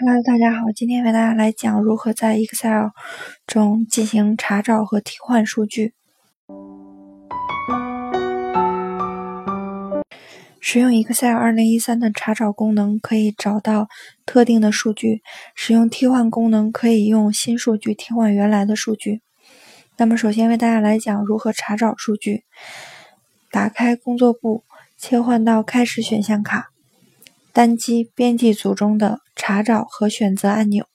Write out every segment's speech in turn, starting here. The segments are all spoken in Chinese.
Hello，大家好，今天为大家来讲如何在 Excel 中进行查找和替换数据。使用 Excel 2013的查找功能可以找到特定的数据，使用替换功能可以用新数据替换原来的数据。那么，首先为大家来讲如何查找数据。打开工作簿，切换到开始选项卡。单击编辑组中的查找和选择按钮，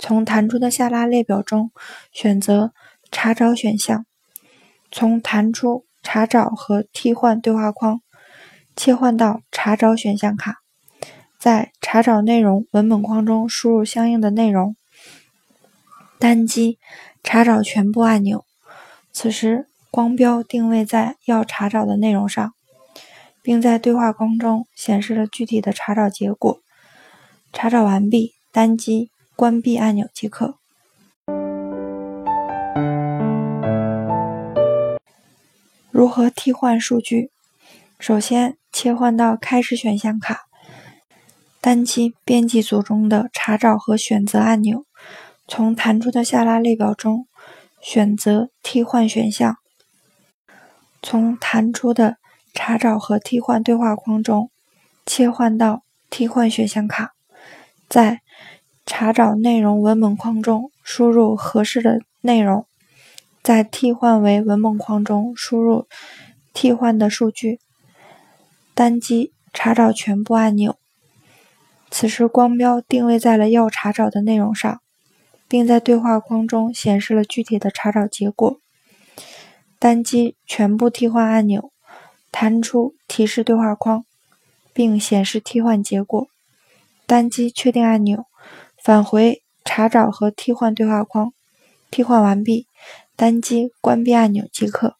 从弹出的下拉列表中选择查找选项，从弹出查找和替换对话框切换到查找选项卡，在查找内容文本框中输入相应的内容，单击查找全部按钮，此时光标定位在要查找的内容上。并在对话框中显示了具体的查找结果。查找完毕，单击关闭按钮即可。如何替换数据？首先切换到开始选项卡，单击编辑组中的查找和选择按钮，从弹出的下拉列表中选择替换选项，从弹出的。查找和替换对话框中，切换到替换选项卡，在查找内容文本框中输入合适的内容，在替换为文本框中输入替换的数据，单击查找全部按钮。此时光标定位在了要查找的内容上，并在对话框中显示了具体的查找结果。单击全部替换按钮。弹出提示对话框，并显示替换结果。单击确定按钮，返回查找和替换对话框。替换完毕，单击关闭按钮即可。